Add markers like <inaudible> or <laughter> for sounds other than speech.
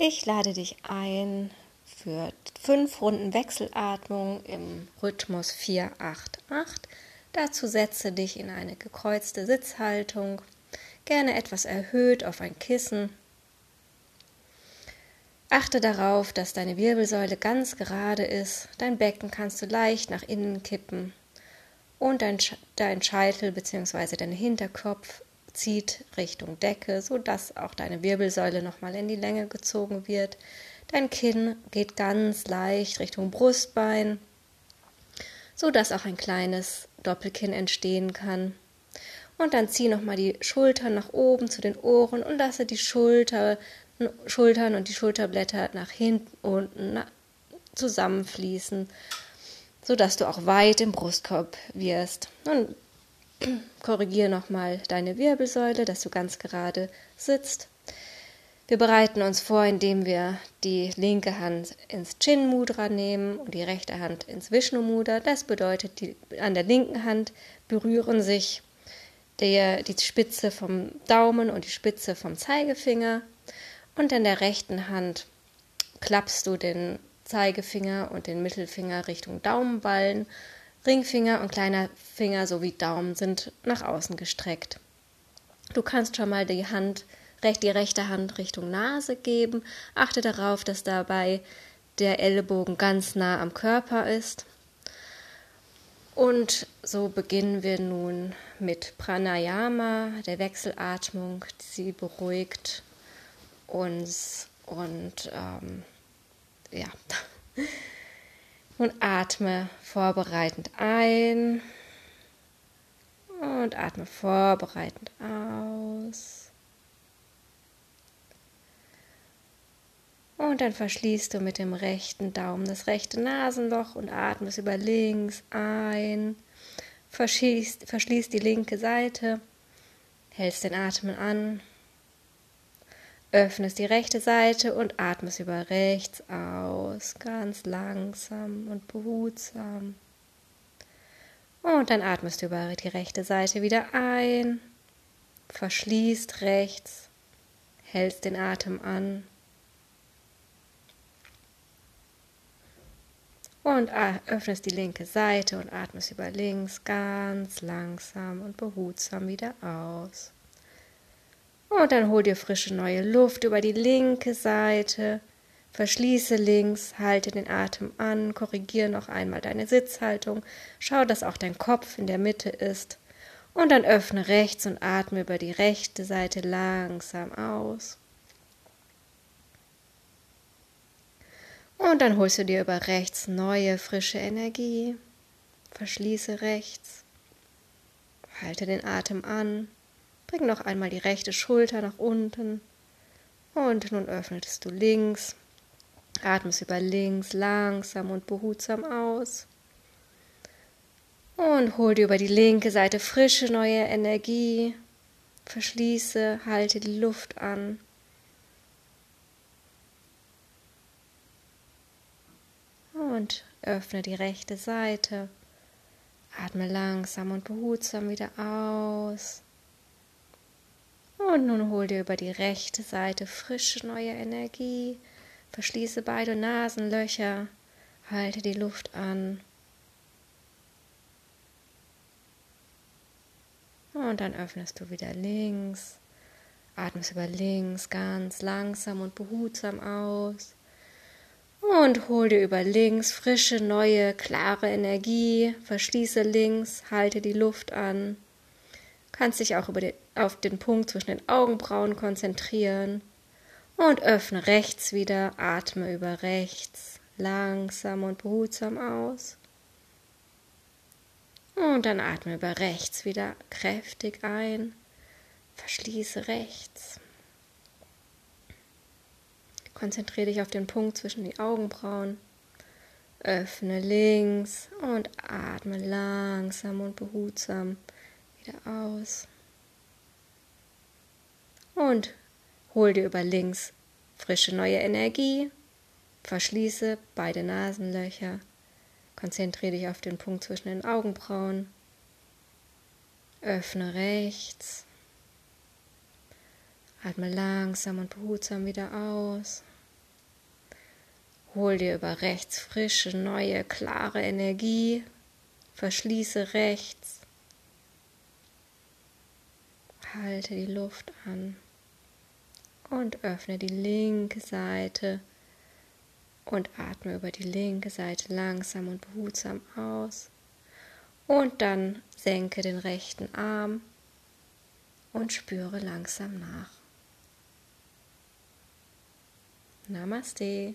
Ich lade dich ein für fünf Runden Wechselatmung im Rhythmus 488. Dazu setze dich in eine gekreuzte Sitzhaltung, gerne etwas erhöht auf ein Kissen. Achte darauf, dass deine Wirbelsäule ganz gerade ist. Dein Becken kannst du leicht nach innen kippen und dein, dein Scheitel bzw. dein Hinterkopf zieht Richtung Decke, sodass auch deine Wirbelsäule nochmal in die Länge gezogen wird. Dein Kinn geht ganz leicht Richtung Brustbein, sodass auch ein kleines Doppelkinn entstehen kann. Und dann zieh nochmal die Schultern nach oben zu den Ohren und lasse die Schulter, Schultern und die Schulterblätter nach hinten unten zusammenfließen, sodass du auch weit im Brustkorb wirst. Und <clears throat> Korrigiere nochmal deine Wirbelsäule, dass du ganz gerade sitzt. Wir bereiten uns vor, indem wir die linke Hand ins Chin Mudra nehmen und die rechte Hand ins Vishnu Mudra. Das bedeutet, die, an der linken Hand berühren sich der, die Spitze vom Daumen und die Spitze vom Zeigefinger. Und in der rechten Hand klappst du den Zeigefinger und den Mittelfinger Richtung Daumenballen Ringfinger und kleiner Finger sowie Daumen sind nach außen gestreckt. Du kannst schon mal die Hand, die rechte Hand Richtung Nase geben. Achte darauf, dass dabei der Ellenbogen ganz nah am Körper ist. Und so beginnen wir nun mit Pranayama, der Wechselatmung. Sie beruhigt uns und ähm, ja. <laughs> Und atme vorbereitend ein und atme vorbereitend aus. Und dann verschließt du mit dem rechten Daumen das rechte Nasenloch und atmest über links ein. Verschließt, verschließt die linke Seite, hältst den Atem an öffnest die rechte Seite und atmest über rechts aus, ganz langsam und behutsam. Und dann atmest du über die rechte Seite wieder ein, verschließt rechts, hältst den Atem an und öffnest die linke Seite und atmest über links ganz langsam und behutsam wieder aus. Und dann hol dir frische neue Luft über die linke Seite. Verschließe links, halte den Atem an, korrigiere noch einmal deine Sitzhaltung, schau, dass auch dein Kopf in der Mitte ist. Und dann öffne rechts und atme über die rechte Seite langsam aus. Und dann holst du dir über rechts neue, frische Energie. Verschließe rechts. Halte den Atem an. Bring noch einmal die rechte Schulter nach unten. Und nun öffnetest du links. Atmest über links langsam und behutsam aus. Und hol dir über die linke Seite frische neue Energie. Verschließe, halte die Luft an. Und öffne die rechte Seite. Atme langsam und behutsam wieder aus. Und nun hol dir über die rechte Seite frische neue Energie. Verschließe beide Nasenlöcher. Halte die Luft an. Und dann öffnest du wieder links. Atmest über links ganz langsam und behutsam aus. Und hol dir über links frische, neue, klare Energie. Verschließe links, halte die Luft an. Kannst dich auch den, auf den Punkt zwischen den Augenbrauen konzentrieren und öffne rechts wieder, atme über rechts langsam und behutsam aus. Und dann atme über rechts wieder kräftig ein, verschließe rechts. Konzentriere dich auf den Punkt zwischen die Augenbrauen. Öffne links und atme langsam und behutsam wieder aus. Und hol dir über links frische neue Energie. Verschließe beide Nasenlöcher. Konzentriere dich auf den Punkt zwischen den Augenbrauen. Öffne rechts. Atme langsam und behutsam wieder aus. Hol dir über rechts frische, neue, klare Energie. Verschließe rechts. Halte die Luft an und öffne die linke Seite und atme über die linke Seite langsam und behutsam aus. Und dann senke den rechten Arm und spüre langsam nach. Namaste.